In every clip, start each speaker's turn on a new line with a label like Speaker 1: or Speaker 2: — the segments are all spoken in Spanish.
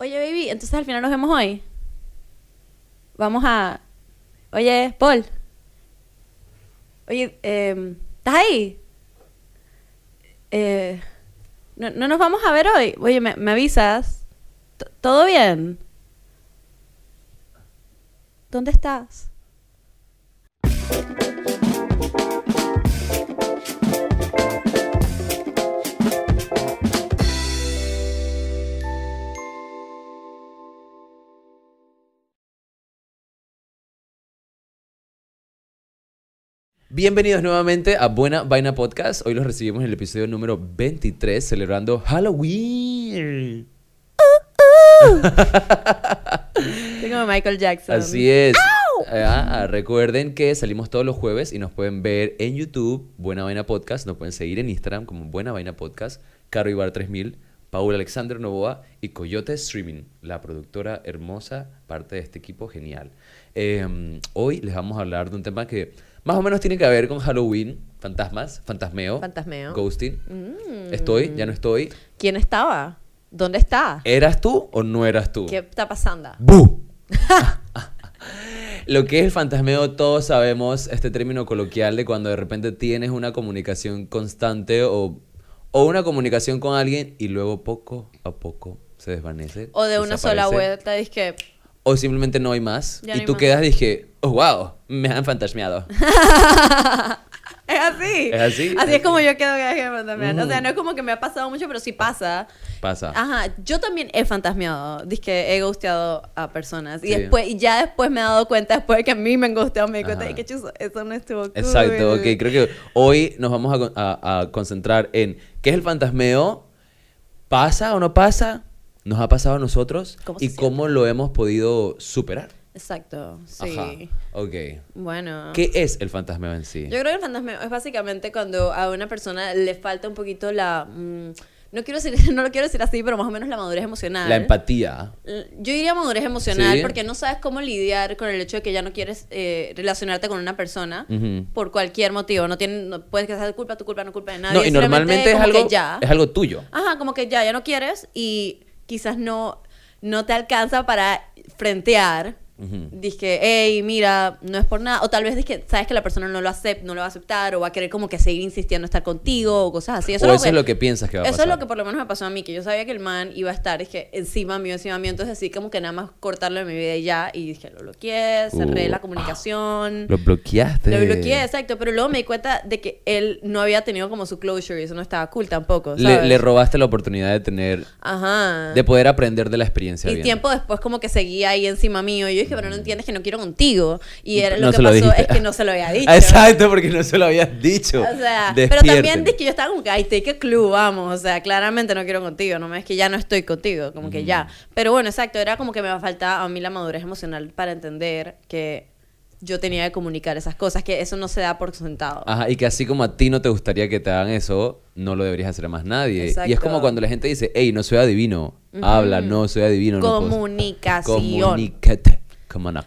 Speaker 1: Oye, baby, entonces al final nos vemos hoy. Vamos a. Oye, Paul. Oye, eh, ¿estás ahí? Eh, ¿no, ¿No nos vamos a ver hoy? Oye, ¿me, me avisas? ¿Todo bien? ¿Dónde estás?
Speaker 2: Bienvenidos nuevamente a Buena Vaina Podcast. Hoy los recibimos en el episodio número 23, celebrando Halloween.
Speaker 1: Soy como Michael Jackson.
Speaker 2: Así es. Ah, recuerden que salimos todos los jueves y nos pueden ver en YouTube, Buena Vaina Podcast. Nos pueden seguir en Instagram como Buena Vaina Podcast, Caro Ibar 3000, Paul Alexander Novoa y Coyote Streaming, la productora hermosa, parte de este equipo genial. Eh, hoy les vamos a hablar de un tema que más o menos tiene que ver con Halloween, fantasmas, fantasmeo,
Speaker 1: Fantasmeo.
Speaker 2: ghosting.
Speaker 1: Mm.
Speaker 2: Estoy, ya no estoy.
Speaker 1: ¿Quién estaba? ¿Dónde está?
Speaker 2: ¿Eras tú o no eras tú?
Speaker 1: ¿Qué está pasando?
Speaker 2: ¡Bu! Lo que es el fantasmeo, todos sabemos este término coloquial de cuando de repente tienes una comunicación constante o, o una comunicación con alguien y luego poco a poco se desvanece.
Speaker 1: O de una sola vuelta, que
Speaker 2: O simplemente no hay más.
Speaker 1: Ya
Speaker 2: y
Speaker 1: no hay
Speaker 2: tú
Speaker 1: más.
Speaker 2: quedas, dije, oh, wow, me han fantasmeado.
Speaker 1: Es así.
Speaker 2: ¿Es así?
Speaker 1: Así es como yo quedo que me fantasmean. O sea,
Speaker 2: Ujú.
Speaker 1: no es como que me ha pasado mucho, pero sí pasa.
Speaker 2: Pasa.
Speaker 1: Ajá, yo también he fantasmeado. Que he gusteado a personas. Y
Speaker 2: Sí.
Speaker 1: después, y ya después me he dado cuenta, después de que a mí me han gusteado, me di cuenta que eso no estuvo cool.
Speaker 2: Exacto, ok. Creo que hoy nos vamos a a, a concentrar en qué es el fantasmeo, pasa o no pasa, nos ha pasado a nosotros
Speaker 1: ¿Cómo se
Speaker 2: y
Speaker 1: siente?
Speaker 2: cómo lo hemos podido superar.
Speaker 1: Exacto, sí.
Speaker 2: Ajá, ok.
Speaker 1: Bueno.
Speaker 2: ¿Qué es el fantasmeo en sí?
Speaker 1: Yo creo que el fantasmeo es básicamente cuando a una persona le falta un poquito la... mm, no quiero decir, no lo quiero decir así, pero más o menos la madurez emocional.
Speaker 2: La empatía.
Speaker 1: Yo diría madurez emocional
Speaker 2: Sí.
Speaker 1: porque no sabes cómo lidiar con el hecho de que ya no quieres eh, relacionarte con una persona por cualquier motivo. No, tiene, no puedes que sea culpa, tu culpa, no culpa de nadie.
Speaker 2: No, y normalmente es algo,
Speaker 1: ya.
Speaker 2: es algo tuyo.
Speaker 1: Ajá, como que ya, ya no quieres y quizás no, no te alcanza para frentear.
Speaker 2: Ujú.
Speaker 1: Dije, hey, mira, no es por nada. O tal vez que sabes que la persona no lo acepta, no lo va a aceptar, o va a querer como que seguir insistiendo en estar contigo, o cosas así.
Speaker 2: o eso es lo que piensas que va a
Speaker 1: eso
Speaker 2: pasar.
Speaker 1: es lo que por lo menos me pasó a mí, que yo sabía que el man iba a estar, es que encima mío, encima mío, entonces así como que nada más cortarlo de mi vida y ya, y dije, lo bloqueé, cerré
Speaker 2: Uh,
Speaker 1: la comunicación.
Speaker 2: Lo bloqueaste.
Speaker 1: Lo bloqueé, exacto, pero luego me di cuenta de que él no había tenido como su closure y eso no estaba cool tampoco,
Speaker 2: Le,
Speaker 1: ¿sabes?
Speaker 2: le robaste la oportunidad de tener,
Speaker 1: Ajá.
Speaker 2: de poder aprender de la experiencia.
Speaker 1: y
Speaker 2: bien.
Speaker 1: tiempo después como que seguía ahí encima mío y yo dije, pero no entiendes que no quiero contigo. Y era, lo que
Speaker 2: lo
Speaker 1: pasó
Speaker 2: dijiste.
Speaker 1: es que no se lo había dicho.
Speaker 2: Exacto, porque no se lo habías dicho.
Speaker 1: O sea, pero también dije que yo estaba como que, ay, take a clue, vamos. O sea, claramente no quiero contigo, no es que ya no estoy contigo, como que ya. Pero bueno, exacto, era como que me falta a mí la madurez emocional para entender que yo tenía que comunicar esas cosas, que eso no se da por sentado.
Speaker 2: Ajá, y que así como a ti no te gustaría que te hagan eso, no lo deberías hacer a más nadie. Y es como cuando la gente dice, hey, no soy adivino. Habla, no soy adivino. no puedo-
Speaker 1: Comunicación.
Speaker 2: Comunícate.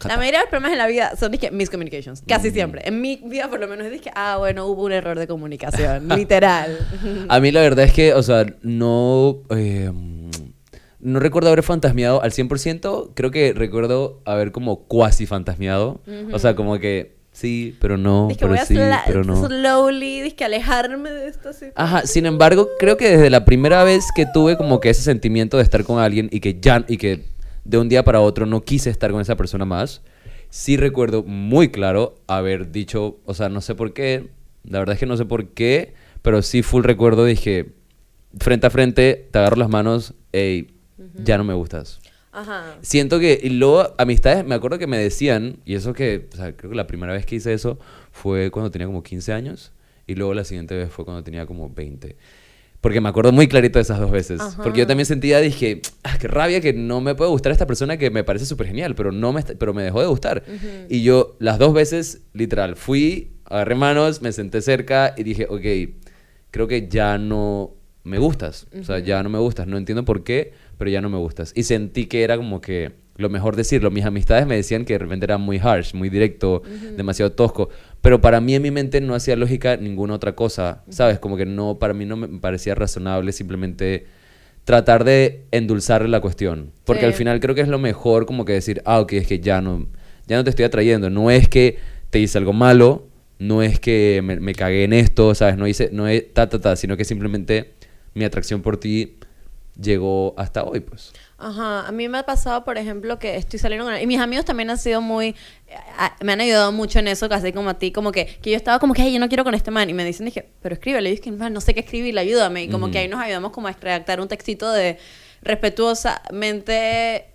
Speaker 1: La mayoría de los problemas en la vida son dizque, miscommunications, casi siempre. En mi vida por lo menos es ah, bueno, hubo un error de comunicación, literal.
Speaker 2: A mí la verdad es que, o sea, no... eh, no recuerdo haber fantasmeado al 100%. Creo que recuerdo haber como cuasi fantasmeado. O sea, como que sí, pero no,
Speaker 1: Dizque
Speaker 2: pero
Speaker 1: voy a
Speaker 2: sí, pero no.
Speaker 1: slowly, dizque alejarme de esta situación.
Speaker 2: Ajá, sin embargo, creo que desde la primera vez que tuve como que ese sentimiento de estar con alguien y que ya y que de un día para otro no quise estar con esa persona más, sí recuerdo muy claro haber dicho, o sea, no sé por qué, la verdad es que no sé por qué, pero sí full recuerdo dije frente a frente, te agarro las manos, hey, ya no me gustas.
Speaker 1: Ajá.
Speaker 2: Siento que, y luego amistades, me acuerdo que me decían, y eso que, o sea, creo que la primera vez que hice eso fue cuando tenía como 15 años, y luego la siguiente vez fue cuando tenía como 20. Porque me acuerdo muy clarito de esas dos veces.
Speaker 1: Ajá.
Speaker 2: Porque yo también sentía, dije, ah, qué rabia que no me puede gustar esta persona que me parece súper genial, pero, no me, pero me dejó de gustar. Y yo, las dos veces, literal, fui, agarré manos, me senté cerca y dije, ok, creo que ya no me gustas. O sea, ya no me gustas. No entiendo por qué, pero ya no me gustas. Y sentí que era como que lo mejor decirlo. Mis amistades me decían que de repente era muy harsh, muy directo, demasiado tosco. Pero para mí en mi mente no hacía lógica ninguna otra cosa, ¿sabes? Como que no, para mí no me parecía razonable simplemente tratar de endulzar la cuestión. Porque
Speaker 1: Sí.
Speaker 2: al final creo que es lo mejor como que decir, ah, ok, es que ya no, ya no te estoy atrayendo. No es que te hice algo malo, no es que me, me cagué en esto, ¿sabes? No hice, no es ta, ta, ta, sino que simplemente mi atracción por ti llegó hasta hoy, pues.
Speaker 1: Ajá, a mí me ha pasado, por ejemplo, que estoy saliendo con... Y mis amigos también han sido muy... Me han ayudado mucho en eso, casi como a ti, como que, que yo estaba como que, "Ay, yo no quiero con este man. Y me dicen, dije, pero escríbele. Y dije, "Man, no sé qué escribir, ayúdame. Y como
Speaker 2: Ujú.
Speaker 1: que ahí nos ayudamos como a redactar un textito de respetuosamente...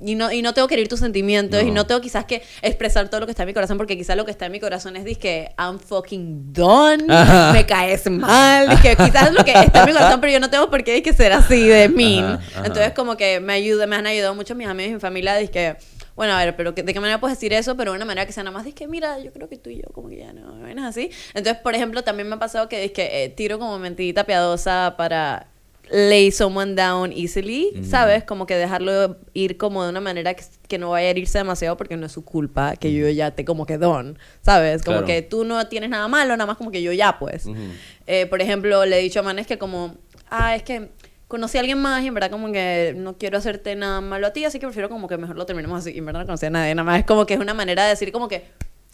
Speaker 1: Y no, y no tengo que herir tus sentimientos y
Speaker 2: No.
Speaker 1: tengo quizás que expresar todo lo que está en mi corazón porque quizás lo que está en mi corazón es que I'm fucking done,
Speaker 2: Ajá.
Speaker 1: me caes mal, dizque quizás es lo que está en mi corazón pero yo no tengo por qué dizque, ser así de mean.
Speaker 2: Ajá, ajá.
Speaker 1: Entonces como que me ayuda, me han ayudado mucho mis amigos y mi familia, que bueno, a ver, pero que- ¿de qué manera puedes decir eso? Pero de una manera que sea nada más, que mira, yo creo que tú y yo como que ya no, ¿ven? así. Entonces, por ejemplo, también me ha pasado que, que eh, tiro como mentidita piadosa para lay someone down easily,
Speaker 2: Ujú.
Speaker 1: ¿sabes? Como que dejarlo ir como de una manera que, que no vaya a herirse demasiado porque no es su culpa que yo ya te como que don, ¿sabes? Como
Speaker 2: Claro.
Speaker 1: que tú no tienes nada malo, nada más como que yo ya, pues.
Speaker 2: Ujú.
Speaker 1: Eh, por ejemplo, le he dicho a Manes que como, ah, es que conocí a alguien más y en verdad como que no quiero hacerte nada malo a ti, así que prefiero como que mejor lo terminemos así. Y en verdad no conocí a nadie, nada más es como que es una manera de decir como que,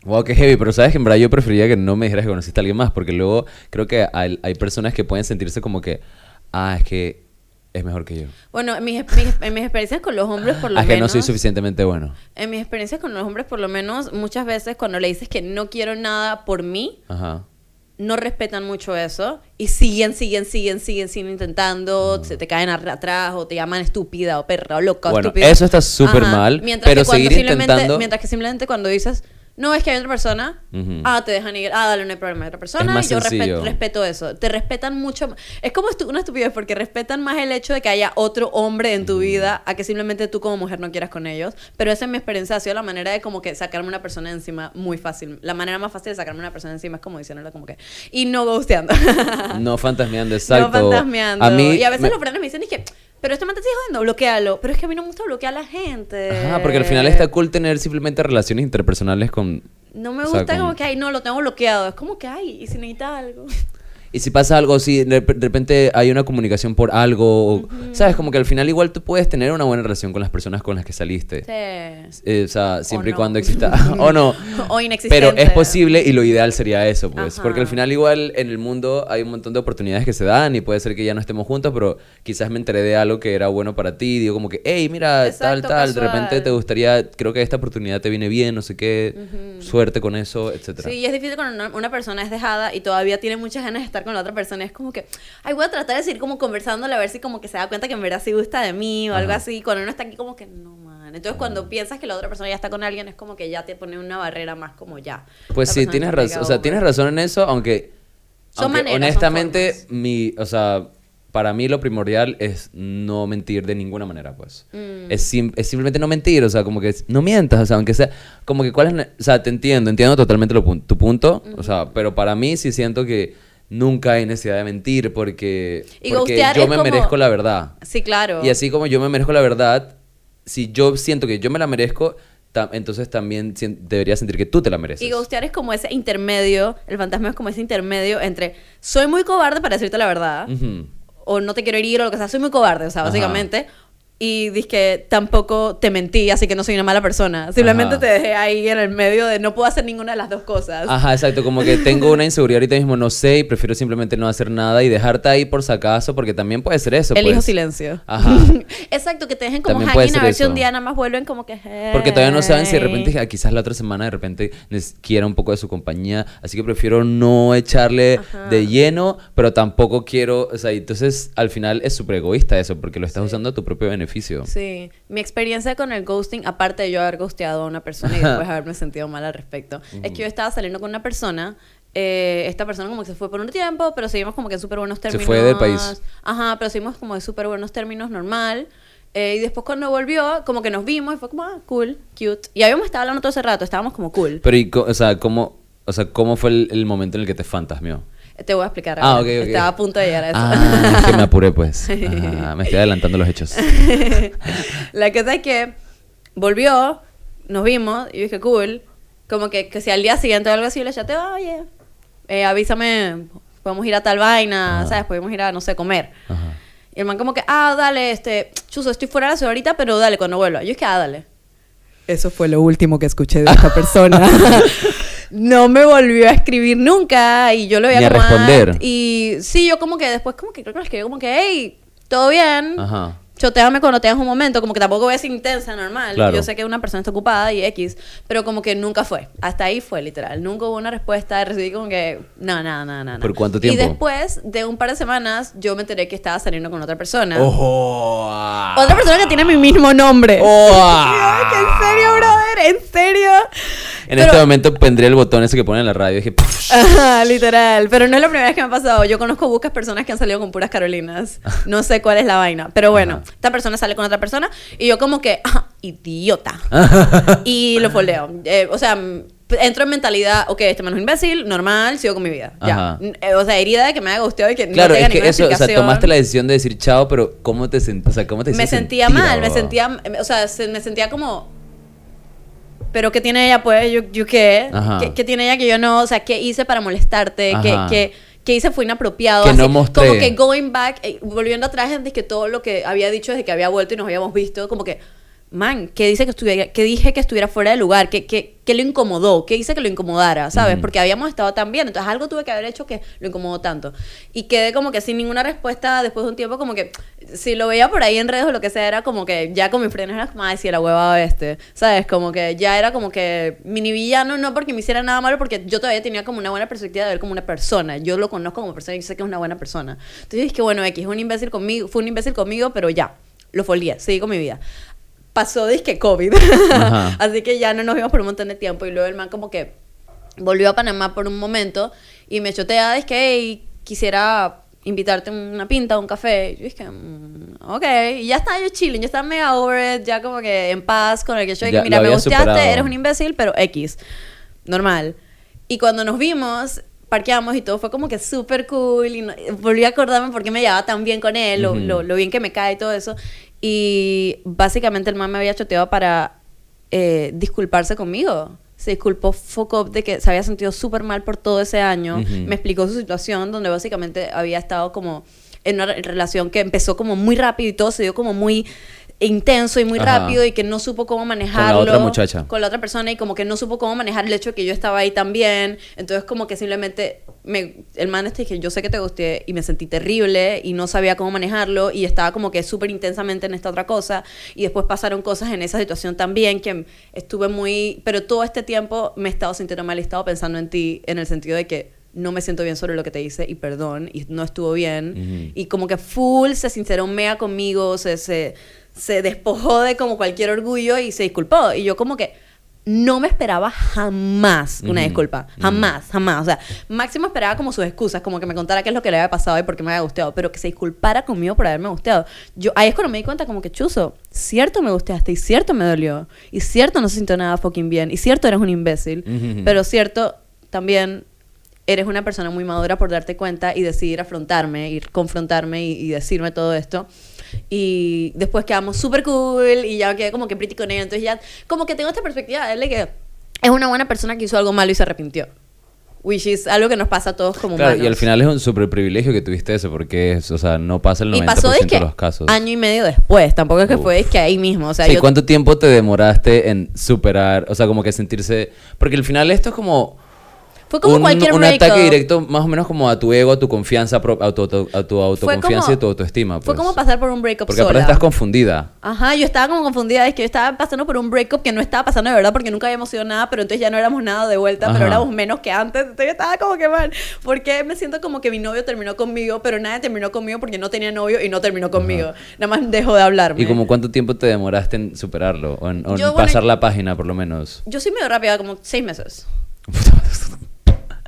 Speaker 2: Wow, qué heavy, pero sabes que en verdad yo preferiría que no me dijeras que conociste a alguien más, porque luego creo que hay, hay personas que pueden sentirse como que, ah, es que es mejor que yo.
Speaker 1: bueno, en mis, mis- en mis experiencias con los hombres por lo
Speaker 2: Ah, es que no
Speaker 1: menos...
Speaker 2: soy suficientemente bueno.
Speaker 1: En mis experiencias con los hombres por lo menos, muchas veces cuando le dices que no quiero nada por mí,
Speaker 2: Ajá.
Speaker 1: no respetan mucho eso y siguen, siguen, siguen, siguen, siguen intentando, se te caen atrás o te llaman estúpida o perra o loca o
Speaker 2: Bueno,
Speaker 1: estúpida.
Speaker 2: eso está súper mal,
Speaker 1: Mientras
Speaker 2: pero
Speaker 1: que
Speaker 2: seguir intentando-
Speaker 1: Mientras que simplemente cuando dices, no, es que hay otra persona,
Speaker 2: Ujú.
Speaker 1: ah, te dejan ir, ah, dale, no hay problema, hay otra persona,
Speaker 2: más
Speaker 1: y yo respe-
Speaker 2: sencillo.
Speaker 1: respeto eso. Te respetan mucho, es como estu- una estupidez porque respetan más el hecho de que haya otro hombre en tu vida a que simplemente tú como mujer no quieras con ellos, pero esa en mi experiencia ha sido la manera de como que sacarme una persona encima muy fácil. La manera más fácil de sacarme una persona encima es como diciéndole como que, y no ghosteando.
Speaker 2: No fantasmeando, exacto.
Speaker 1: No fantasmeando.
Speaker 2: A mí,
Speaker 1: y a veces
Speaker 2: me-
Speaker 1: los frenes me dicen, es que, pero este man te sigue jodiendo, bloquealo. Pero es que a mí no me gusta bloquear a la gente.
Speaker 2: Ajá, porque al final está cool tener simplemente relaciones interpersonales con...
Speaker 1: No me
Speaker 2: o sea,
Speaker 1: gusta como que, ay, no, lo tengo bloqueado. Es como que, ay, y si necesita algo.
Speaker 2: Y si pasa algo, si de repente hay una comunicación por algo, o- ¿sabes? Como que al final igual tú puedes tener una buena relación con las personas con las que saliste.
Speaker 1: Sí.
Speaker 2: Eh, o sea, siempre y
Speaker 1: no.
Speaker 2: cuando exista... o no.
Speaker 1: O inexistente.
Speaker 2: Pero es posible y lo ideal sería eso, pues.
Speaker 1: Ajá.
Speaker 2: Porque al final igual en el mundo hay un montón de oportunidades que se dan y puede ser que ya no estemos juntos, pero quizás me enteré de algo que era bueno para ti. Digo como que, hey, mira, tal, tal. De repente te gustaría, creo que esta oportunidad te viene bien, no sé qué. Suerte con eso, etcétera.
Speaker 1: Sí, y es difícil cuando una persona es dejada y todavía tiene muchas ganas de estar con la otra persona. Es como que, ay, voy a tratar de seguir como conversándole a ver si como que se da cuenta que en verdad sí gusta de mí o algo
Speaker 2: Ajá.
Speaker 1: así. Cuando uno está aquí como que, no, man. Entonces cuando piensas que la otra persona ya está con alguien es como que ya te pone una barrera más como ya.
Speaker 2: Pues sí, tienes razón. O sea, tienes razón en eso, aunque,
Speaker 1: Son
Speaker 2: aunque
Speaker 1: maneras, son
Speaker 2: honestamente,
Speaker 1: formas.
Speaker 2: mi, o sea, para mí lo primordial es no mentir de ninguna manera, pues.
Speaker 1: Mm.
Speaker 2: Es, sim- es simplemente no mentir, o sea, como que es- no mientas, o sea, aunque sea, como que cuál es, o sea, te entiendo, entiendo totalmente lo tu punto, o sea, pero para mí sí siento que nunca hay necesidad de mentir porque,
Speaker 1: Y
Speaker 2: porque yo me
Speaker 1: como-
Speaker 2: merezco la verdad.
Speaker 1: Sí, claro.
Speaker 2: Y así como yo me merezco la verdad, si yo siento que yo me la merezco, entonces también debería sentir que tú te la mereces.
Speaker 1: Y ghostear es como ese intermedio, el fantasma es como ese intermedio entre soy muy cobarde para decirte la verdad, o no te quiero herir o lo que sea, soy muy cobarde, o sea,
Speaker 2: Ajá.
Speaker 1: Y que tampoco te mentí, así que no soy una mala persona. Simplemente
Speaker 2: Ajá.
Speaker 1: te dejé ahí en el medio de no puedo hacer ninguna de las dos cosas.
Speaker 2: Ajá, exacto, como que tengo una inseguridad ahorita mismo, no sé, y prefiero simplemente no hacer nada y dejarte ahí por si acaso, porque también puede ser eso.
Speaker 1: Elijo
Speaker 2: pues.
Speaker 1: silencio.
Speaker 2: Ajá.
Speaker 1: Exacto, que te dejen como hanging a ver si un día nada más vuelven como que...
Speaker 2: Porque todavía no saben si de
Speaker 1: "Hey".
Speaker 2: repente, ah, quizás la otra semana de repente les quiera un poco de su compañía, así que prefiero no echarle
Speaker 1: Ajá.
Speaker 2: de lleno, pero tampoco quiero, o sea, entonces al final es súper egoísta eso, porque lo estás
Speaker 1: Sí.
Speaker 2: usando a tu propio beneficio.
Speaker 1: Sí, mi experiencia con el ghosting, aparte de yo haber ghosteado a una persona y después haberme sentido mal al respecto, es que yo estaba saliendo con una persona, eh, esta persona como que se fue por un tiempo, pero seguimos como que en súper buenos
Speaker 2: Se
Speaker 1: términos.
Speaker 2: fue del país.
Speaker 1: Ajá, pero seguimos como de súper buenos términos normal. Eh, y después cuando volvió, como que nos vimos y fue como, ah, cool, cute. Y habíamos estado hablando todo ese rato, estábamos como cool.
Speaker 2: Pero, y, o sea, ¿cómo, o sea, ¿cómo fue el, el momento en el que te fantasmeó?
Speaker 1: Te voy a explicar.
Speaker 2: Ah,
Speaker 1: ahora.
Speaker 2: ok, ok.
Speaker 1: Estaba a punto de llegar a eso.
Speaker 2: Ah, es que me apuré, pues. Ajá, me estoy adelantando los hechos.
Speaker 1: la cosa es que volvió, nos vimos y yo dije, cool. Como que, que si al día siguiente o algo así, yo le chateé, oye, eh, avísame, podemos ir a tal vaina,
Speaker 2: Ajá.
Speaker 1: ¿sabes? Podemos ir a, no sé, comer.
Speaker 2: Ajá.
Speaker 1: Y el man como que, ah, dale, este, chuzo, estoy fuera de la ciudad ahorita, pero dale, cuando vuelva. Yo es que, ah, dale. Eso fue lo último que escuché de esta persona. no me volvió a escribir nunca y yo lo voy
Speaker 2: Ni
Speaker 1: a
Speaker 2: a responder.
Speaker 1: Y sí, yo como que después como que creo que le escribí como que, hey, ¿todo bien?
Speaker 2: Ajá.
Speaker 1: choteame cuando tengas un momento, como que tampoco voy a ser intensa, normal.
Speaker 2: Claro.
Speaker 1: Yo sé que una persona está ocupada y X, pero como que nunca fue. Hasta ahí fue, literal. Nunca hubo una respuesta, recibí como que, no, nada, nada, nada.
Speaker 2: ¿Por cuánto tiempo?
Speaker 1: Y después de un par de semanas, yo me enteré que estaba saliendo con otra persona.
Speaker 2: ¡Ojo!
Speaker 1: Otra persona que tiene mi mismo nombre.
Speaker 2: ¡Oh!
Speaker 1: Ay, que en serio, brother, en serio.
Speaker 2: En
Speaker 1: Pero-
Speaker 2: este momento pondré el botón ese que pone en la radio y dije.
Speaker 1: Ajá, literal. Pero no es la primera vez que me ha pasado. Yo conozco muchas personas que han salido con puras Carolinas. No sé cuál es la vaina. Pero bueno,
Speaker 2: Ajá.
Speaker 1: esta persona sale con otra persona y yo como que, "Ah, idiota. y lo foldeo. Eh, o sea, entro en mentalidad, ok, este man es un imbécil, normal, sigo con mi vida. Ya.
Speaker 2: Ajá.
Speaker 1: Eh, o sea, herida de que me haya gustado y que
Speaker 2: Claro,
Speaker 1: no tenga
Speaker 2: es que eso, o sea, tomaste la decisión de decir chao, pero ¿cómo te, sent- o sea, ¿cómo te
Speaker 1: me sentía
Speaker 2: sentir,
Speaker 1: mal, me sentía, o sea, se- me sentía como, pero ¿qué tiene ella pues? ¿Yo, yo qué? Qué? qué tiene ella que yo no? O sea, ¿qué hice para molestarte? ¿Qué, qué, qué hice fue inapropiado?
Speaker 2: Que no
Speaker 1: Así,
Speaker 2: mostré.
Speaker 1: Como que going back, eh, volviendo atrás, antes que todo lo que había dicho desde que había vuelto y nos habíamos visto, como que, man, ¿qué, dice que, estuviera, que dije que estuviera fuera de lugar? ¿Qué, qué, qué lo incomodó? ¿Qué hice que lo incomodara? ¿Sabes? Porque habíamos estado tan bien, entonces algo tuve que haber hecho que lo incomodó tanto. Y quedé como que sin ninguna respuesta después de un tiempo, como que si lo veía por ahí en redes o lo que sea, era como que ya con mis frenos era como, ay, si la hueva este, ¿sabes? Como que ya era como que mini villano, no porque me hiciera nada malo, porque yo todavía tenía como una buena perspectiva de él como una persona. Yo lo conozco como persona y sé que es una buena persona. Entonces dije que bueno, X es un imbécil conmigo, fue un imbécil conmigo, pero ya, lo folié, seguí con mi vida. Pasó disque COVID. Así que ya no nos vimos por un montón de tiempo y luego el man como que volvió a Panamá por un momento y me chotea, es que "Hey, quisiera invitarte a una pinta, un café. Y yo dije, mm, ok, y ya estaba yo chilling, yo estaba mega over it, ya como que en paz con el que yo dije, mira, me
Speaker 2: superado.
Speaker 1: eres un imbécil, pero X, normal. Y cuando nos vimos, parqueamos y todo fue como que súper cool y no- volví a acordarme por qué me llevaba tan bien con él, lo- lo bien que me cae y todo eso. Y básicamente el man me había choteado para eh, disculparse conmigo. Se disculpó up de que se había sentido súper mal por todo ese año. Me explicó su situación donde básicamente había estado como en una re- relación que empezó como muy rápido y todo se dio como muy intenso y muy
Speaker 2: Ajá.
Speaker 1: rápido y que no supo cómo manejarlo
Speaker 2: otra muchacha.
Speaker 1: con la otra persona y como que no supo cómo manejar el hecho de que yo estaba ahí también entonces como que simplemente me, el man este que yo sé que te gusté y me sentí terrible y no sabía cómo manejarlo y estaba como que súper intensamente en esta otra cosa y después pasaron cosas en esa situación también que estuve muy pero todo este tiempo me he estado sintiendo mal he estado pensando en ti en el sentido de que no me siento bien sobre lo que te hice y perdón y no estuvo bien
Speaker 2: Ujú.
Speaker 1: y como que full se sinceró mea conmigo, se, se, se despojó de como cualquier orgullo y se disculpó. Y yo como que no me esperaba jamás una disculpa. Jamás, jamás. O sea, máximo esperaba como sus excusas, como que me contara qué es lo que le había pasado y por qué me había gustado, pero que se disculpara conmigo por haberme gustado. Yo, ahí es cuando me di cuenta como que, chuzo, cierto me gustaste y cierto me dolió. Y cierto no se sintió nada fucking bien. Y cierto eres un imbécil. Pero cierto también eres una persona muy madura por darte cuenta y decidir afrontarme, ir confrontarme y, y decirme todo esto. Y después quedamos súper cool y ya quedé como que pretty con ella. Entonces ya como que tengo esta perspectiva de él de que es una buena persona que hizo algo malo y se arrepintió. Which is algo que nos pasa a todos como
Speaker 2: Claro,
Speaker 1: humanos.
Speaker 2: y al final es un super privilegio que tuviste eso, porque es, o sea, no pasa el
Speaker 1: Y
Speaker 2: 90%
Speaker 1: pasó de que
Speaker 2: de los casos.
Speaker 1: año y medio después. Tampoco es que
Speaker 2: Uf.
Speaker 1: fue es que ahí mismo. O sea,
Speaker 2: Sí,
Speaker 1: yo
Speaker 2: ¿cuánto tiempo te demoraste en superar? O sea, como que sentirse... Porque al final esto es como...
Speaker 1: fue como
Speaker 2: un,
Speaker 1: cualquier
Speaker 2: un
Speaker 1: breakup.
Speaker 2: ataque directo más o menos como a tu ego, a tu confianza, a tu, a tu autoconfianza y a tu autoestima.
Speaker 1: Fue
Speaker 2: pues.
Speaker 1: como pasar por un breakup
Speaker 2: Porque
Speaker 1: sola.
Speaker 2: aparte estás confundida.
Speaker 1: Ajá, yo estaba como confundida, es que yo estaba pasando por un breakup que no estaba pasando de verdad porque nunca habíamos sido nada, pero entonces ya no éramos nada de vuelta, pero éramos menos que antes, entonces yo estaba como que mal, porque me siento como que mi novio terminó conmigo, pero nadie terminó conmigo porque no tenía novio y no terminó conmigo, nada más dejó de hablarme.
Speaker 2: ¿Y como cuánto tiempo te demoraste en superarlo? O en, o en
Speaker 1: Yo, bueno,
Speaker 2: pasar la página, por lo menos.
Speaker 1: Yo soy medio rápida, como seis meses.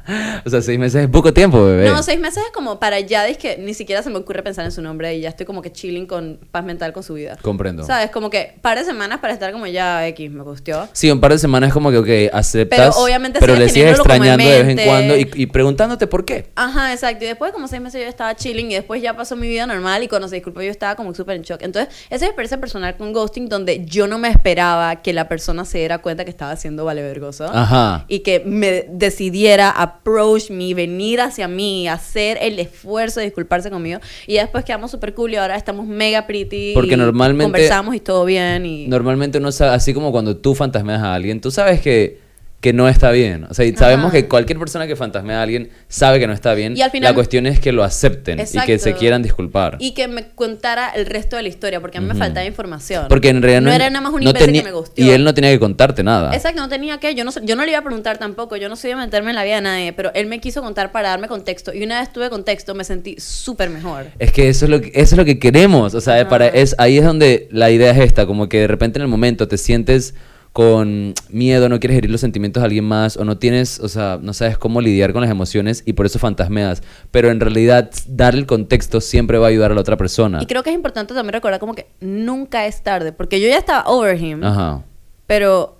Speaker 2: o sea, seis meses es poco tiempo, bebé.
Speaker 1: No, seis meses es como para ya, es que ni siquiera se me ocurre pensar en su nombre y ya estoy como que chilling con paz mental con su vida.
Speaker 2: Comprendo.
Speaker 1: ¿Sabes? Como que par de semanas para estar como ya X, me gustió.
Speaker 2: Sí, un par de semanas es como que, ok, aceptas,
Speaker 1: Pero obviamente
Speaker 2: pero le sigues extrañando de vez en cuando y, y preguntándote por qué.
Speaker 1: Ajá, exacto. Y después, como seis meses, yo estaba chilling y después ya pasó mi vida normal. Y cuando se disculpó, yo estaba como súper en shock. Entonces, esa es mi experiencia personal con ghosting, donde yo no me esperaba que la persona se diera cuenta que estaba siendo valevergoso
Speaker 2: Ajá.
Speaker 1: y que me decidiera a approach me, venir hacia mí, hacer el esfuerzo de disculparse conmigo. Y después quedamos súper cool y ahora estamos mega pretty.
Speaker 2: Porque
Speaker 1: y
Speaker 2: normalmente-
Speaker 1: Conversamos y todo bien. Y...
Speaker 2: Normalmente uno sabe, así como cuando tú fantasmeas a alguien, tú sabes que, que no está bien. O sea, y sabemos
Speaker 1: Ajá.
Speaker 2: que cualquier persona que fantasmea a alguien sabe que no está bien.
Speaker 1: Y al final-
Speaker 2: la cuestión es que lo acepten y que se quieran disculpar.
Speaker 1: Y que me contara el resto de la historia, porque a mí me faltaba información.
Speaker 2: Porque en realidad
Speaker 1: no,
Speaker 2: no,
Speaker 1: era nada más un
Speaker 2: no
Speaker 1: que me gustó.
Speaker 2: Y él no tenía que contarte nada.
Speaker 1: Exacto, no tenía que, yo no, yo no le iba a preguntar tampoco, yo no soy de meterme en la vida de nadie, pero él me quiso contar para darme contexto y una vez tuve contexto me sentí súper mejor.
Speaker 2: Es que eso es lo que, eso es lo que queremos. O sea, para, es, ahí es donde la idea es esta, como que de repente en el momento te sientes con miedo, no quieres herir los sentimientos de alguien más, o no tienes, o sea, no sabes cómo lidiar con las emociones y por eso fantasmeas. Pero en realidad, dar el contexto siempre va a ayudar a la otra persona.
Speaker 1: Y creo que es importante también recordar como que nunca es tarde, porque yo ya estaba over him,
Speaker 2: Ajá.
Speaker 1: pero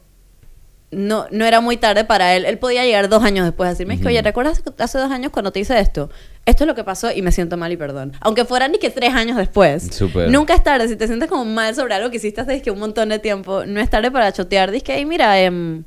Speaker 1: no, no era muy tarde para él. Él podía llegar dos años después a decirme, es que, oye, ¿recuerdas hace dos años cuando te hice esto? Esto es lo que pasó y me siento mal y perdón. Aunque fuera ni que tres años después. Nunca es tarde. Si te sientes como mal sobre algo que hiciste hace que un montón de tiempo, no es tarde para chotear. Dices que, hey, mira, em,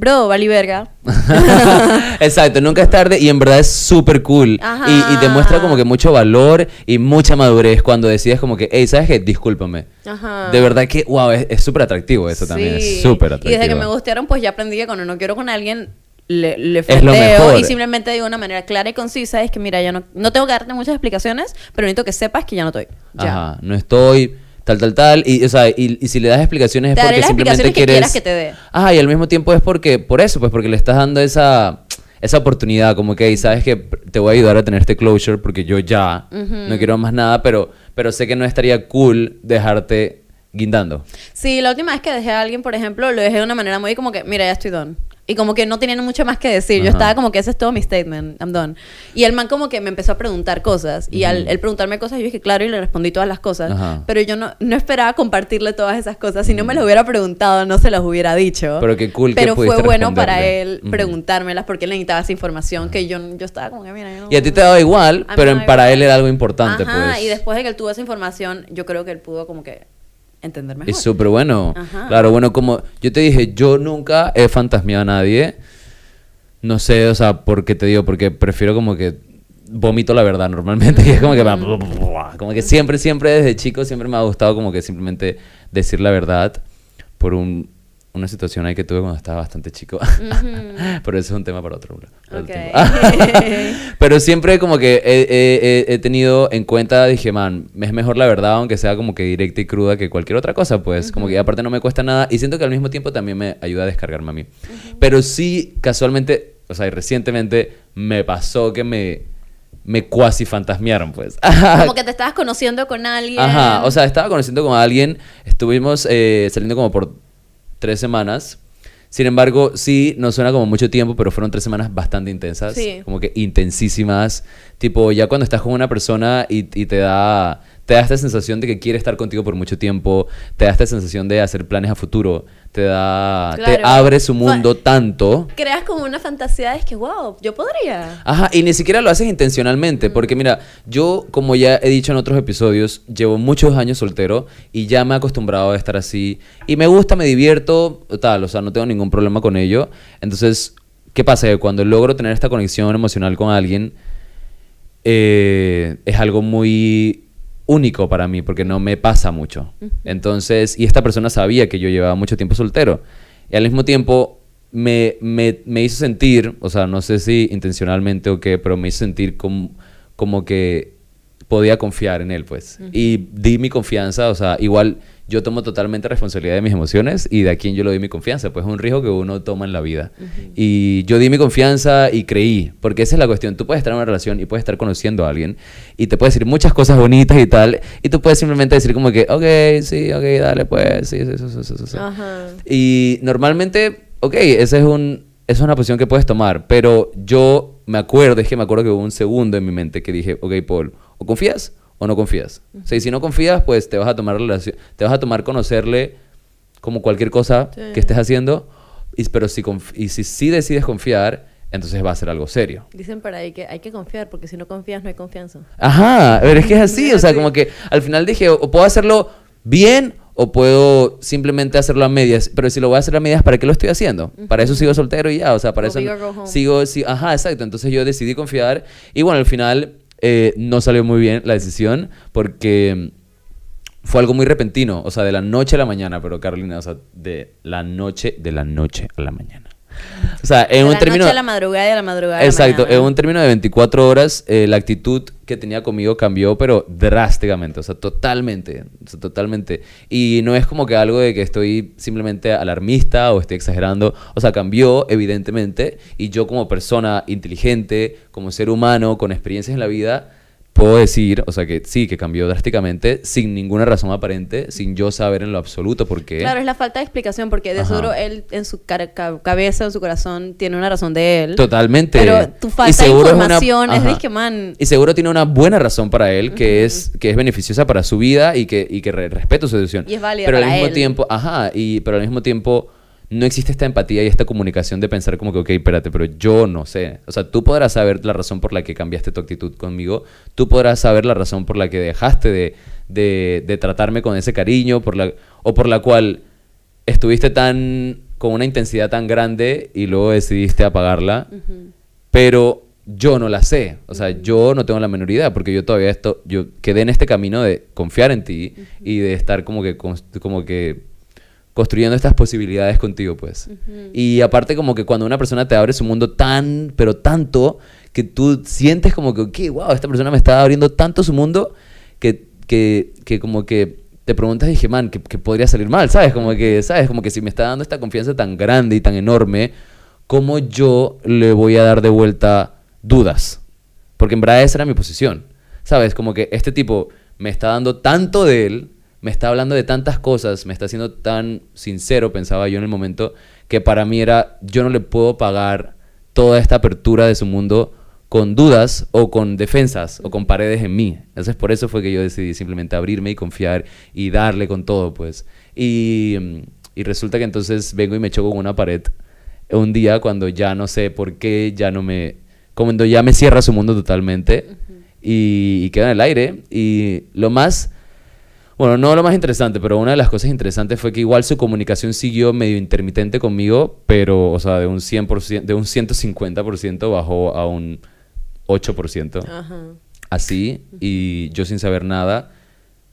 Speaker 1: bro, vali verga.
Speaker 2: Exacto, nunca es tarde y en verdad es súper cool. Y, y demuestra como que mucho valor y mucha madurez cuando decides como que, hey, ¿sabes qué? Discúlpame.
Speaker 1: Ajá.
Speaker 2: De verdad que, wow, es es súper atractivo eso también.
Speaker 1: Sí.
Speaker 2: Es súper atractivo.
Speaker 1: Y desde que me gustearon, pues ya aprendí que cuando no quiero con alguien, le, le fronteo y simplemente digo de una manera clara y concisa, es que mira, ya no, no tengo que darte muchas explicaciones, pero necesito que sepas que ya no estoy. Ya.
Speaker 2: Ajá, no estoy tal, tal, tal. Y, o sea, y, y si le das explicaciones es
Speaker 1: Te daré
Speaker 2: porque simplemente
Speaker 1: que
Speaker 2: quieres...
Speaker 1: que te dé.
Speaker 2: Ajá, y al mismo tiempo es porque, por eso, pues porque le estás dando esa, esa oportunidad, como que, "Hey, sabes que te voy a ayudar a tener este closure porque yo ya no quiero más nada, pero, pero sé que no estaría cool dejarte guindando.
Speaker 1: Sí, la última vez que dejé a alguien, por ejemplo, lo dejé de una manera muy como que, mira, ya estoy done. Y como que no tenían mucho más que decir. Yo
Speaker 2: Ajá.
Speaker 1: estaba como que ese es todo mi statement, I'm done. Y el man como que me empezó a preguntar cosas. Y al él preguntarme cosas, yo dije, claro, y le respondí todas las cosas.
Speaker 2: Ajá.
Speaker 1: Pero yo no, no esperaba compartirle todas esas cosas. Si no me lo hubiera preguntado, no se las hubiera dicho.
Speaker 2: Pero qué cool que
Speaker 1: Pero fue
Speaker 2: pudiste
Speaker 1: bueno para él
Speaker 2: Ujú.
Speaker 1: preguntármelas porque él necesitaba esa información que yo, yo estaba como que, mira, yo no-
Speaker 2: Y a ti te daba igual, pero en- para
Speaker 1: igual.
Speaker 2: él era algo importante,
Speaker 1: Ajá,
Speaker 2: pues.
Speaker 1: y después de que él tuvo esa información, yo creo que él pudo como que entender mejor.
Speaker 2: Es súper bueno.
Speaker 1: Ajá.
Speaker 2: Claro, bueno, como yo te dije, yo nunca he fantasmeado a nadie. No sé, o sea, ¿por qué te digo? Porque prefiero como que vomito la verdad normalmente. Y es como que... Como que siempre, siempre desde chico, siempre me ha gustado como que simplemente decir la verdad por un, una situación ahí que tuve cuando estaba bastante chico. Pero eso es un tema para otro, para otro
Speaker 1: Ok.
Speaker 2: tiempo. Pero siempre como que he, he- he- he tenido en cuenta, dije, man, es mejor la verdad, aunque sea como que directa y cruda que cualquier otra cosa, pues como que aparte no me cuesta nada y siento que al mismo tiempo también me ayuda a descargarme a mí. Pero sí, casualmente, o sea, y recientemente me pasó que me, me cuasi fantasmearon, pues.
Speaker 1: Como que te estabas conociendo con alguien.
Speaker 2: Ajá, o sea, estaba conociendo con alguien, estuvimos eh, saliendo como por tres semanas. Sin embargo, sí, no suena como mucho tiempo, pero fueron tres semanas bastante intensas,
Speaker 1: Sí.
Speaker 2: como que intensísimas. Tipo, ya cuando estás con una persona y, y te da te da esta sensación de que quiere estar contigo por mucho tiempo, te da esta sensación de hacer planes a futuro, te da te abre su mundo tanto.
Speaker 1: Creas como una fantasía, es que, wow, yo podría.
Speaker 2: Ajá, y ni siquiera lo haces intencionalmente, porque mira, yo, como ya he dicho en otros episodios, llevo muchos años soltero y ya me he acostumbrado a estar así. Y me gusta, me divierto, tal, o sea, no tengo ningún problema con ello. Entonces, ¿qué pasa? Que cuando logro tener esta conexión emocional con alguien, eh, es algo muy único para mí, porque no me pasa mucho. Entonces, y esta persona sabía que yo llevaba mucho tiempo soltero. Y al mismo tiempo me, me, me hizo sentir, o sea, no sé si intencionalmente o qué, pero me hizo sentir como, como que podía confiar en él, pues. Y di mi confianza, o sea, igual yo tomo totalmente responsabilidad de mis emociones y de a quién yo le doy mi confianza, pues es un riesgo que uno toma en la vida. Y yo di mi confianza y creí, porque esa es la cuestión. Tú puedes estar en una relación y puedes estar conociendo a alguien y te puedes decir muchas cosas bonitas y tal, y tú puedes simplemente decir como que, ok, sí, ok, dale, pues, sí, sí, sí, sí, sí, sí, sí".
Speaker 1: Ajá.
Speaker 2: Y normalmente, ok, esa es, un, esa es una posición que puedes tomar, pero yo me acuerdo, es que me acuerdo que hubo un segundo en mi mente que dije, ok, Paul, o confías o no confías. O sea, y si no confías, pues te vas a tomar relación, te vas a tomar conocerle como cualquier cosa
Speaker 1: Sí.
Speaker 2: que estés haciendo, y, pero si, y si sí decides confiar, entonces va a ser algo serio.
Speaker 1: Dicen por ahí que hay que confiar, porque si no confías no hay confianza.
Speaker 2: Ajá, pero es que es así, o sea, como que al final dije, o, puedo hacerlo bien o puedo simplemente hacerlo a medias, pero si lo voy a hacer a medias, ¿para qué lo estoy haciendo? Para eso sigo soltero y ya, o sea, para eso sigo, sí, ajá, exacto, entonces yo decidí confiar y bueno, al final eh, no salió muy bien la decisión porque fue algo muy repentino, o sea, de la noche a la mañana, pero Carolina, o sea, de la noche, de la noche a la mañana. O sea, en
Speaker 1: de
Speaker 2: un
Speaker 1: la
Speaker 2: término...
Speaker 1: noche a la madrugada y a la madrugada la
Speaker 2: Exacto, en un término de 24 horas, eh, la actitud que tenía conmigo cambió, pero drásticamente, o sea, totalmente, o sea, totalmente. Y no es como que algo de que estoy simplemente alarmista o estoy exagerando, o sea, cambió evidentemente, y yo como persona inteligente, como ser humano, con experiencias en la vida, puedo decir, o sea, que sí, que cambió drásticamente, sin ninguna razón aparente, sin yo saber en lo absoluto por qué.
Speaker 1: Claro, es la falta de explicación, porque de
Speaker 2: Ajá.
Speaker 1: seguro él en su cabeza, en su corazón, tiene una razón de él.
Speaker 2: Totalmente.
Speaker 1: Pero tu falta de
Speaker 2: seguro es una-
Speaker 1: información es, que, man,
Speaker 2: Y seguro tiene una buena razón para él, que, es, que es beneficiosa para su vida y que, y que re- respeto su decisión.
Speaker 1: Y es válida
Speaker 2: pero al mismo
Speaker 1: él.
Speaker 2: tiempo, ajá, y, pero al mismo tiempo no existe esta empatía y esta comunicación de pensar como que, ok, espérate, pero yo no sé. O sea, tú podrás saber la razón por la que cambiaste tu actitud conmigo, tú podrás saber la razón por la que dejaste de, de, de tratarme con ese cariño, por la, o por la cual estuviste tan con una intensidad tan grande y luego decidiste apagarla. Pero yo no la sé. O sea, yo no tengo la menor idea porque yo todavía esto, yo quedé en este camino de confiar en ti y de estar como que, como que construyendo estas posibilidades contigo, pues. Y aparte como que cuando una persona te abre su mundo tan, pero tanto, que tú sientes como que, ok, wow, esta persona me está abriendo tanto su mundo que, que, que como que te preguntas, dije, man, que, que podría salir mal, ¿sabes? Como que, ¿sabes? Como que si me está dando esta confianza tan grande y tan enorme, ¿cómo yo le voy a dar de vuelta dudas? Porque en verdad esa era mi posición, ¿sabes? Como que este tipo me está dando tanto de él, me está hablando de tantas cosas, me está haciendo tan sincero, pensaba yo en el momento, que para mí era, yo no le puedo pagar toda esta apertura de su mundo con dudas o con defensas o con paredes en mí. Entonces por eso fue que yo decidí simplemente abrirme y confiar y darle con todo, pues. Y, mm, y resulta que entonces vengo y me choco con una pared un día cuando ya no sé por qué, ya no me... Cuando ya me cierra su mundo totalmente y, y queda en el aire. Y lo más... Bueno, no lo más interesante, pero una de las cosas interesantes fue que igual su comunicación siguió medio intermitente conmigo, pero, o sea, de un 100%, de un 150% bajó a un 8%.
Speaker 1: Ajá.
Speaker 2: Así, y yo sin saber nada,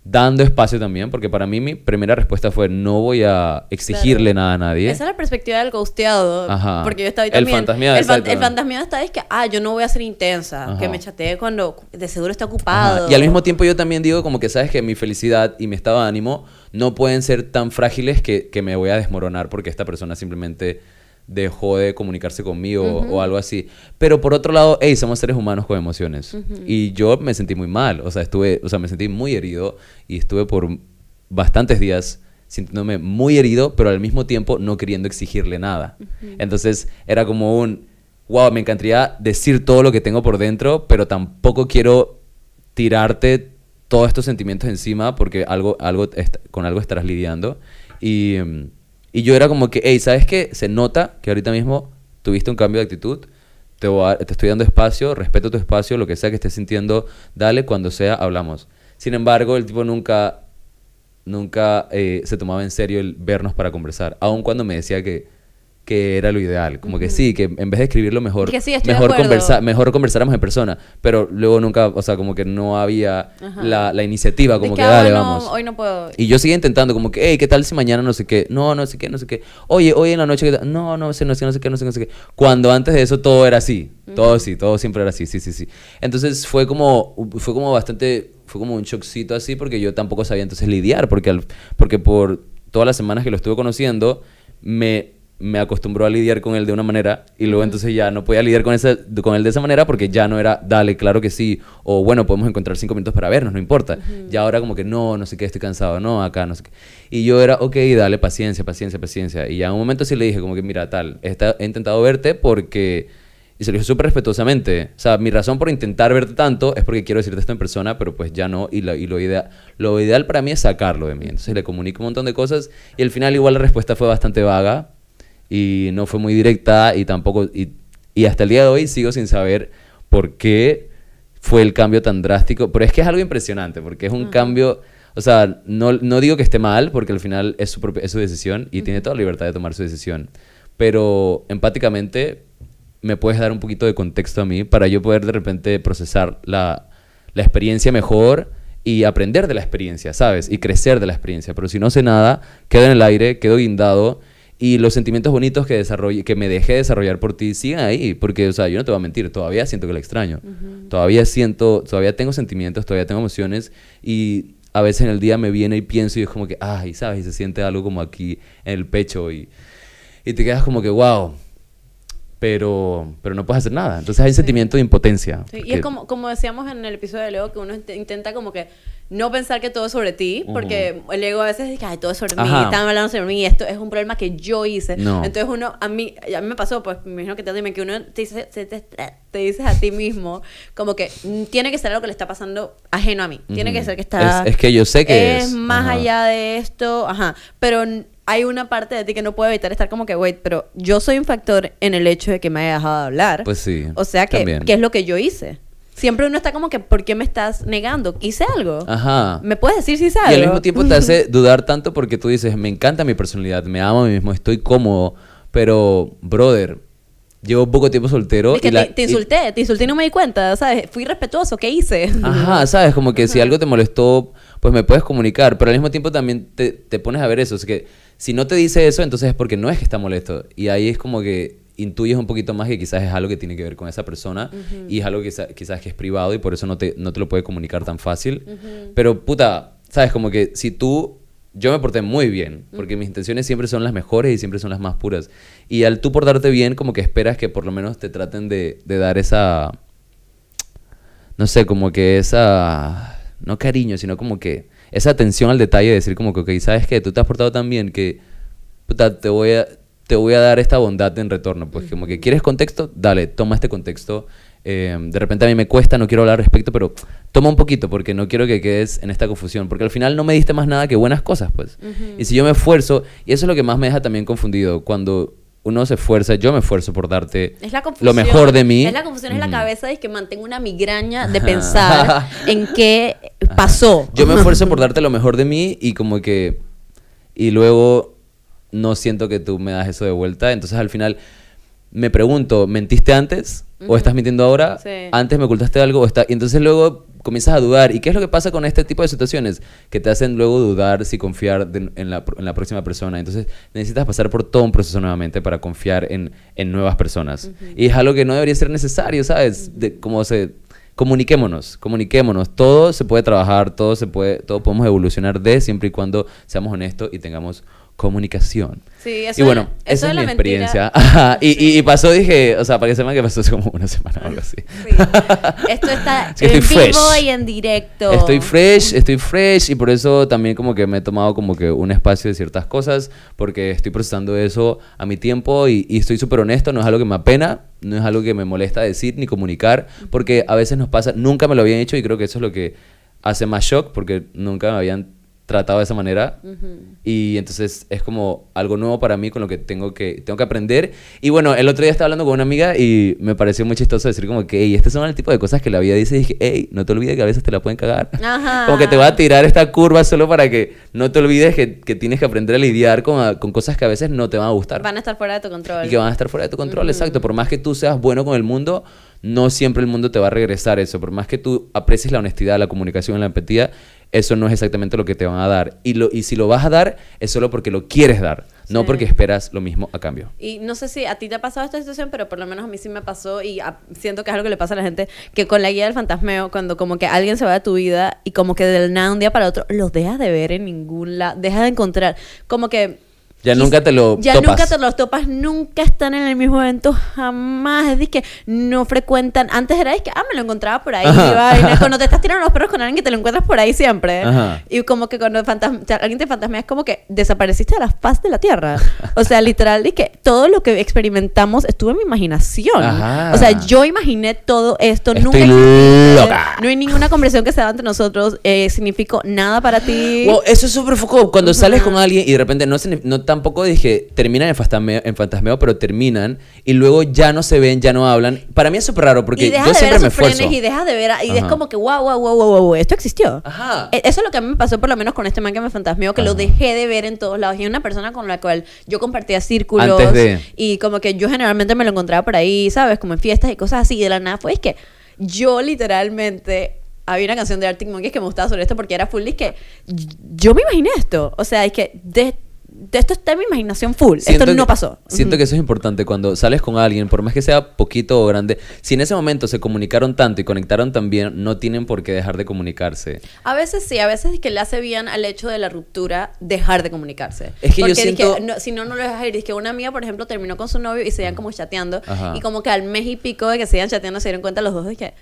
Speaker 2: dando espacio también, porque para mí mi primera respuesta fue, no voy a exigirle nada a nadie.
Speaker 1: Esa es la perspectiva del ghosteado.
Speaker 2: Ajá.
Speaker 1: Porque yo estaba ahí
Speaker 2: El
Speaker 1: también.
Speaker 2: fantasmeado,
Speaker 1: el, fan-
Speaker 2: exacto.
Speaker 1: el fantasmeado está es que, ah, yo no voy a ser intensa.
Speaker 2: Ajá.
Speaker 1: Que me chatee cuando de seguro está
Speaker 2: Ajá.
Speaker 1: ocupado.
Speaker 2: Y al mismo tiempo yo también digo como que sabes que mi felicidad y mi estado de ánimo no pueden ser tan frágiles que, que me voy a desmoronar porque esta persona simplemente dejó de comunicarse conmigo o algo así. Pero por otro lado, hey, somos seres humanos con emociones. Y yo me sentí muy mal, o sea, estuve, o sea, me sentí muy herido y estuve por bastantes días sintiéndome muy herido, pero al mismo tiempo no queriendo exigirle nada. Entonces era como un, wow, me encantaría decir todo lo que tengo por dentro, pero tampoco quiero tirarte todos estos sentimientos encima porque algo, algo con algo estarás lidiando. Y, mm, y yo era como que, hey, ¿sabes qué? Se nota que ahorita mismo tuviste un cambio de actitud. Te, voy a- te estoy dando espacio, respeto tu espacio, lo que sea que estés sintiendo, dale, cuando sea, hablamos. Sin embargo, el tipo nunca, nunca eh, se tomaba en serio el vernos para conversar, aun cuando me decía que, que era lo ideal, como que sí, que en vez de escribirlo mejor,
Speaker 1: Que sí,
Speaker 2: mejor, conversa, mejor conversáramos en persona, pero luego nunca, o sea, como que no había la, la iniciativa, como
Speaker 1: que,
Speaker 2: que,
Speaker 1: ah,
Speaker 2: dale,
Speaker 1: bueno,
Speaker 2: vamos.
Speaker 1: Hoy no puedo.
Speaker 2: Y yo seguía intentando, como que, hey, ¿qué tal si mañana no sé qué? No, no sé qué, no sé qué. Oye, hoy en la noche, ¿qué tal? No, no sé, no sé, no sé qué, no sé, qué, no sé qué. Cuando antes de eso todo era así. Todo sí, todo siempre era así, sí, sí, sí. Entonces fue como, fue como bastante, fue como un shockcito así, porque yo tampoco sabía entonces lidiar, porque, al- porque por todas las semanas que lo estuve conociendo, me, me acostumbró a lidiar con él de una manera y luego entonces ya no podía lidiar con, ese, con él de esa manera porque ya no era, dale, claro que sí, o bueno, podemos encontrar cinco minutos para vernos, no importa. Ya ahora como que no, no sé qué, estoy cansado, no, acá, no sé qué. Y yo era, ok, dale, paciencia, paciencia, paciencia. Y ya en un momento sí le dije como que, mira, tal, he, esta- he intentado verte porque... Y se lo dije súper respetuosamente. O sea, mi razón por intentar verte tanto es porque quiero decirte esto en persona, pero pues ya no. Y, lo, y lo, idea, lo ideal para mí es sacarlo de mí. Entonces le comunico un montón de cosas y al final igual la respuesta fue bastante vaga y no fue muy directa y tampoco... Y, y hasta el día de hoy sigo sin saber por qué fue el cambio tan drástico. Pero es que es algo impresionante porque es un cambio... O sea, no, no digo que esté mal, porque al final es su, propia, es su decisión y tiene toda la libertad de tomar su decisión. Pero empáticamente me puedes dar un poquito de contexto a mí para yo poder de repente procesar la, la experiencia mejor y aprender de la experiencia, ¿sabes? Y crecer de la experiencia. Pero si no sé nada, quedo en el aire, quedo guindado y los sentimientos bonitos que, desarrolle, que me dejé desarrollar por ti siguen ahí. Porque, o sea, yo no te voy a mentir, todavía siento que la extraño. Todavía siento, todavía tengo sentimientos, todavía tengo emociones y a veces en el día me viene y pienso y es como que, ay, ¿sabes? Y se siente algo como aquí en el pecho y, y te quedas como que, wow, pero, pero no puedes hacer nada. Entonces hay un sentimiento de impotencia.
Speaker 1: Sí, y es como, como decíamos en el episodio de Leo, que uno int- intenta como que no pensar que todo es sobre ti, porque el ego a veces dice, ay, todo es sobre mí,
Speaker 2: Ajá.
Speaker 1: están hablando sobre mí, esto es un problema que yo hice.
Speaker 2: No.
Speaker 1: Entonces uno, a mí, a mí me pasó, pues me imagino que te dime que uno te, dice, te, te dices a ti mismo, como que mm, tiene que ser algo que le está pasando ajeno a mí, tiene que ser que está...
Speaker 2: Es- es que yo sé que
Speaker 1: es
Speaker 2: es,
Speaker 1: más
Speaker 2: ajá.
Speaker 1: allá de esto, ajá, pero hay una parte de ti que no puede evitar estar como que, wait, pero yo soy un factor en el hecho de que me haya dejado de hablar.
Speaker 2: Pues sí.
Speaker 1: O sea, que. ¿qué es lo que yo hice? Siempre uno está como que, ¿por qué me estás negando? ¿Hice algo?
Speaker 2: Ajá.
Speaker 1: ¿Me puedes decir si hice algo?
Speaker 2: Y al mismo tiempo te hace dudar tanto porque tú dices, me encanta mi personalidad, me amo a mí mismo, estoy cómodo, pero, brother, llevo poco tiempo soltero.
Speaker 1: Es que
Speaker 2: y la-
Speaker 1: te, te
Speaker 2: y-
Speaker 1: insulté, te insulté y no me di cuenta, ¿sabes? Fui respetuoso, ¿qué hice?
Speaker 2: Ajá, sabes, como que si algo te molestó, pues me puedes comunicar, pero al mismo tiempo también te, te pones a ver eso, es que si no te dice eso, entonces es porque no es que está molesto, y ahí es como que intuyes un poquito más que quizás es algo que tiene que ver con esa persona, y es algo que quizá- quizás que es privado y por eso no te, no te lo puede comunicar tan fácil, pero puta, sabes, como que si tú... Yo me porté muy bien, porque mis intenciones siempre son las mejores y siempre son las más puras. Y al tú portarte bien, como que esperas que por lo menos te traten de, de dar esa, no sé, como que esa, no cariño, sino como que esa atención al detalle de decir como que, ok, ¿sabes qué? Tú te has portado tan bien que, puta, te voy a, te voy a dar esta bondad en retorno. Pues como que, ¿quieres contexto? Dale, toma este contexto. Eh, de repente a mí me cuesta, no quiero hablar al respecto, pero toma un poquito porque no quiero que quedes en esta confusión. Porque al final no me diste más nada que buenas cosas, pues. Y si yo me esfuerzo, y eso es lo que más me deja también confundido, cuando uno se esfuerza, yo me esfuerzo por darte
Speaker 1: Es la confusión.
Speaker 2: lo mejor de mí.
Speaker 1: Es la confusión en la cabeza y que mantengo una migraña de pensar en qué pasó.
Speaker 2: Yo me esfuerzo por darte lo mejor de mí y como que... Y luego no siento que tú me das eso de vuelta. Entonces al final me pregunto, ¿mentiste antes? ¿O estás mintiendo ahora?
Speaker 1: Sí.
Speaker 2: ¿Antes me ocultaste algo? O está... Y entonces luego comienzas a dudar. ¿Y qué es lo que pasa con este tipo de situaciones? Que te hacen luego dudar si confiar de- en, la, en la próxima persona. Entonces necesitas pasar por todo un proceso nuevamente para confiar en, en nuevas personas. Y es algo que no debería ser necesario, ¿sabes? De cómo se comuniquémonos, comuniquémonos. Todo se puede trabajar, todo se puede, todo podemos evolucionar de siempre y cuando seamos honestos y tengamos comunicación.
Speaker 1: Sí, eso
Speaker 2: y bueno,
Speaker 1: de- eso
Speaker 2: esa es
Speaker 1: la
Speaker 2: mi
Speaker 1: mentira-
Speaker 2: experiencia. Ajá, y,
Speaker 1: Sí.
Speaker 2: y, y pasó, dije, o sea, para que sepan que pasó hace como una semana o algo así.
Speaker 1: Sí. Esto está
Speaker 2: Es que
Speaker 1: en
Speaker 2: estoy
Speaker 1: vivo
Speaker 2: fresh.
Speaker 1: y en directo.
Speaker 2: Estoy fresh, estoy fresh y por eso también como que me he tomado como que un espacio de ciertas cosas porque estoy procesando eso a mi tiempo y, y estoy súper honesto, no es algo que me apena, no es algo que me molesta decir ni comunicar porque a veces nos pasa, nunca me lo habían hecho y creo que eso es lo que hace más shock porque nunca me habían tratado de esa manera. Y entonces es como algo nuevo para mí con lo que tengo que tengo que aprender. Y bueno el otro día estaba hablando con una amiga y me pareció muy chistoso decir como que hey, este son el tipo de cosas que la vida dice y dije hey no te olvides que a veces te la pueden cagar
Speaker 1: Ajá.
Speaker 2: como que te va a tirar esta curva solo para que no te olvides que, que tienes que aprender a lidiar con, con cosas que a veces no te van a gustar.
Speaker 1: Van a estar fuera de tu control.
Speaker 2: y que van a estar fuera de tu control, exacto. Por más que tú seas bueno con el mundo, no siempre el mundo te va a regresar eso. Por más que tú aprecies la honestidad, la comunicación, la empatía, eso no es exactamente lo que te van a dar. Y, lo, y si lo vas a dar, es solo porque lo quieres dar, no porque esperas lo mismo a cambio.
Speaker 1: Y no sé si a ti te ha pasado esta situación, pero por lo menos a mí sí me pasó y a- siento que es algo que le pasa a la gente, que con la guía del fantasmeo, cuando como que alguien se va de tu vida y como que del nada un día para otro los dejas de ver en ningún lado, dejas de encontrar, como que...
Speaker 2: Ya
Speaker 1: quis-
Speaker 2: nunca te lo
Speaker 1: Ya
Speaker 2: topas.
Speaker 1: nunca te los topas, nunca están en el mismo evento, jamás. Es que no frecuentan. Antes era de que, ah, me lo encontraba por ahí. Vaina. Cuando te estás tirando los perros con alguien que te lo encuentras por ahí siempre.
Speaker 2: Ajá.
Speaker 1: Y como que cuando fantasma, alguien te fantasmea es como que desapareciste de la faz de la tierra. O sea, literal, y que todo lo que experimentamos estuvo en mi imaginación.
Speaker 2: Ajá.
Speaker 1: O sea, yo imaginé todo esto.
Speaker 2: Estoy
Speaker 1: nunca
Speaker 2: loca.
Speaker 1: No hay ninguna conversación que se da entre nosotros. Eh, significó nada para ti.
Speaker 2: Wow, eso es súper foco. Cuando sales con alguien y de repente no, no, tampoco dije, terminan en fantasmeo, en fantasmeo, pero terminan y luego ya no se ven, ya no hablan. Para mí es súper raro porque
Speaker 1: y
Speaker 2: yo
Speaker 1: de
Speaker 2: siempre
Speaker 1: ver
Speaker 2: me
Speaker 1: a sus frenes
Speaker 2: esfuerzo.
Speaker 1: y deja de ver a- y es
Speaker 2: Ajá.
Speaker 1: como que wow wow wow wow wow esto existió
Speaker 2: Ajá.
Speaker 1: E- eso es lo que a mí me pasó por lo menos con este man que me fantasmeó que lo
Speaker 2: Ajá.
Speaker 1: dejé de ver en todos lados y es una persona con la cual yo compartía círculos
Speaker 2: Antes de.
Speaker 1: y como que yo generalmente me lo encontraba por ahí sabes como en fiestas y cosas así y de la nada fue es que yo literalmente había una canción de Arctic Monkeys que me gustaba sobre esto porque era full y es que yo me imaginé esto o sea es que de esto está en mi imaginación full esto no
Speaker 2: que-
Speaker 1: pasó
Speaker 2: Siento que eso es importante cuando sales con alguien, por más que sea poquito o grande, si en ese momento se comunicaron tanto y conectaron tan bien, no tienen por qué dejar de comunicarse.
Speaker 1: A veces sí, a veces es que le hace bien al hecho de la ruptura dejar de comunicarse.
Speaker 2: Es que yo siento-
Speaker 1: dije, no, si no, no lo dejas ir. Es que una amiga, por ejemplo, terminó con su novio y se iban como chateando.
Speaker 2: Ajá.
Speaker 1: Y como que al mes y pico de que se iban chateando se dieron cuenta los dos de que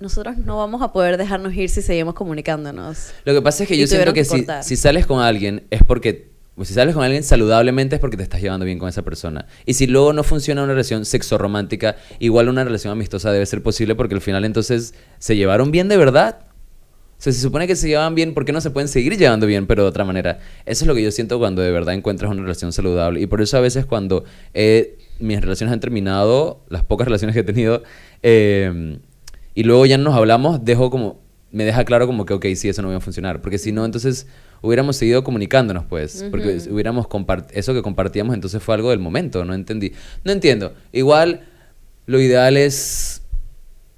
Speaker 1: nosotros no vamos a poder dejarnos ir si seguimos comunicándonos.
Speaker 2: Lo que pasa es que
Speaker 1: Y
Speaker 2: yo siento que
Speaker 1: que
Speaker 2: si,
Speaker 1: cortar.
Speaker 2: si sales con alguien es porque... pues, Si sales con alguien saludablemente es porque te estás llevando bien con esa persona. Y si luego no funciona una relación sexo romántica, igual una relación amistosa debe ser posible porque al final entonces se llevaron bien de verdad. O sea, se supone que se llevan bien, ¿por qué no se pueden seguir llevando bien, pero de otra manera? Eso es lo que yo siento cuando de verdad encuentras una relación saludable. Y por eso a veces cuando mis relaciones han terminado, las pocas relaciones que he tenido, eh, y luego ya no nos hablamos, dejo como, me deja claro como que, ok, sí, eso no va a funcionar. Porque si no, entonces hubiéramos seguido comunicándonos, pues. Porque hubiéramos eso que compartíamos, entonces fue algo del momento, no entendí. No entiendo. Igual, lo ideal es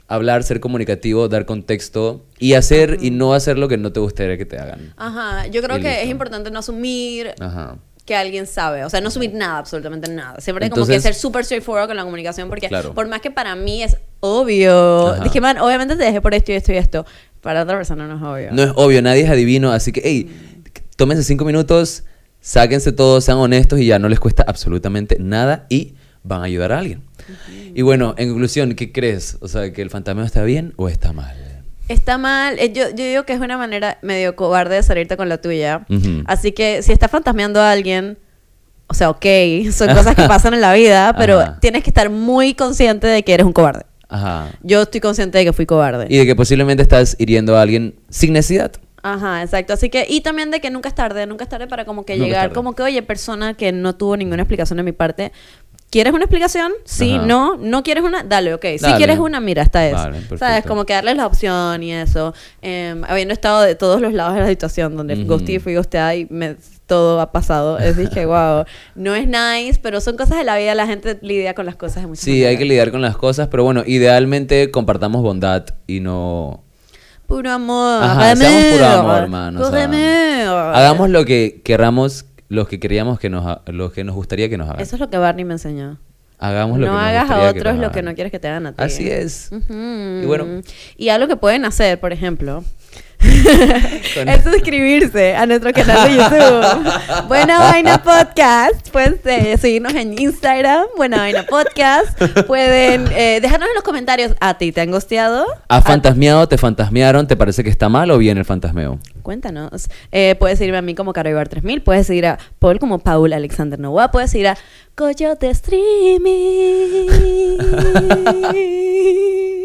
Speaker 2: hablar, ser comunicativo, dar contexto y hacer y no hacer lo que no te gustaría que te hagan.
Speaker 1: Ajá, yo creo
Speaker 2: Y
Speaker 1: que es
Speaker 2: listo.
Speaker 1: importante no asumir
Speaker 2: Ajá.
Speaker 1: que alguien sabe, o sea, no asumir nada, absolutamente nada. Siempre como que
Speaker 2: Entonces-
Speaker 1: ser súper straightforward con la comunicación, porque
Speaker 2: Claro.
Speaker 1: por más que para mí es obvio,
Speaker 2: Ajá.
Speaker 1: dije, man, obviamente te dejé por esto y esto y esto, para otra persona no es obvio.
Speaker 2: No es obvio, nadie es adivino, así que, hey, tómense cinco minutos, sáquense todos, sean honestos y ya no les cuesta absolutamente nada y van a ayudar a alguien. Y bueno, en conclusión, ¿qué crees? O sea, ¿que el fantasmeo está bien o está mal?
Speaker 1: Está mal, eh, yo, yo digo que es una manera medio cobarde de salirte con la tuya. Así que si estás fantasmeando a alguien, o sea, ok, son cosas que pasan en la vida, pero
Speaker 2: Ajá.
Speaker 1: tienes que estar muy consciente de que eres un cobarde.
Speaker 2: Ajá.
Speaker 1: Yo estoy consciente de que fui cobarde.
Speaker 2: Y de que posiblemente estás hiriendo a alguien sin necesidad.
Speaker 1: Ajá, exacto. Así que, y también de que nunca es tarde, nunca es tarde para como que
Speaker 2: Nunca
Speaker 1: llegar, como que, oye, persona que no tuvo ninguna explicación de mi parte, ¿quieres una explicación? Sí,
Speaker 2: Ajá.
Speaker 1: no, no quieres una, dale, ok. Si
Speaker 2: Dale.
Speaker 1: quieres una, mira, esta es.
Speaker 2: Vale,
Speaker 1: ¿Sabes? Como que darles la opción y eso. Em, habiendo estado de todos los lados de la situación, donde
Speaker 2: Ujú.
Speaker 1: ghosté, fui ghosteada y me, todo ha pasado. Es dije, wow, no es nice, pero son cosas de la vida, la gente lidia con las cosas de muchas
Speaker 2: Sí, hay
Speaker 1: maneras.
Speaker 2: que lidiar con las cosas, pero bueno, idealmente compartamos bondad y no...
Speaker 1: Puro amor.
Speaker 2: Ajá, seamos puro
Speaker 1: amor,
Speaker 2: hermano. o sea, hagamos lo que queramos, lo que queríamos que nos, ha- lo que nos gustaría que nos hagan.
Speaker 1: Eso es lo que Barney me enseñó.
Speaker 2: Hagamos lo
Speaker 1: no
Speaker 2: que nos
Speaker 1: hagas a otros lo que no quieres que te hagan a ti.
Speaker 2: Así es.
Speaker 1: Ujú.
Speaker 2: Y bueno.
Speaker 1: Y algo que pueden hacer, por ejemplo,
Speaker 2: Con-
Speaker 1: es suscribirse a nuestro canal de YouTube. Buena Vaina Podcast. Pueden eh, seguirnos en Instagram, Buena Vaina Podcast. Pueden eh, dejarnos en los comentarios, ¿a ti te han gosteado?
Speaker 2: ¿Has
Speaker 1: ¿A-
Speaker 2: fantasmeado? ¿Te fantasmearon? ¿Te parece que está mal o bien el fantasmeo?
Speaker 1: Cuéntanos. Eh, puedes seguirme a mí como Caroibar 3000, puedes seguir a Paul como Paul Alexander Novoa, puedes seguir a Coyote Streaming.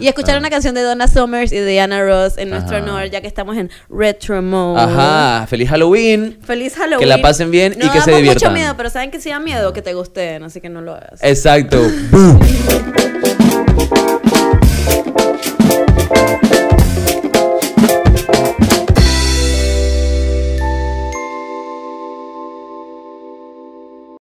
Speaker 1: Y escuchar
Speaker 2: Ah.
Speaker 1: una canción de Donna Summers y de Diana Ross en nuestro
Speaker 2: Ajá.
Speaker 1: honor, ya que estamos en Retro Mode.
Speaker 2: Ajá, feliz Halloween.
Speaker 1: Feliz Halloween.
Speaker 2: Que la pasen bien y
Speaker 1: No
Speaker 2: que se diviertan.
Speaker 1: mucho miedo, pero saben que si da miedo que te gusten, así que no lo hagas.
Speaker 2: Exacto.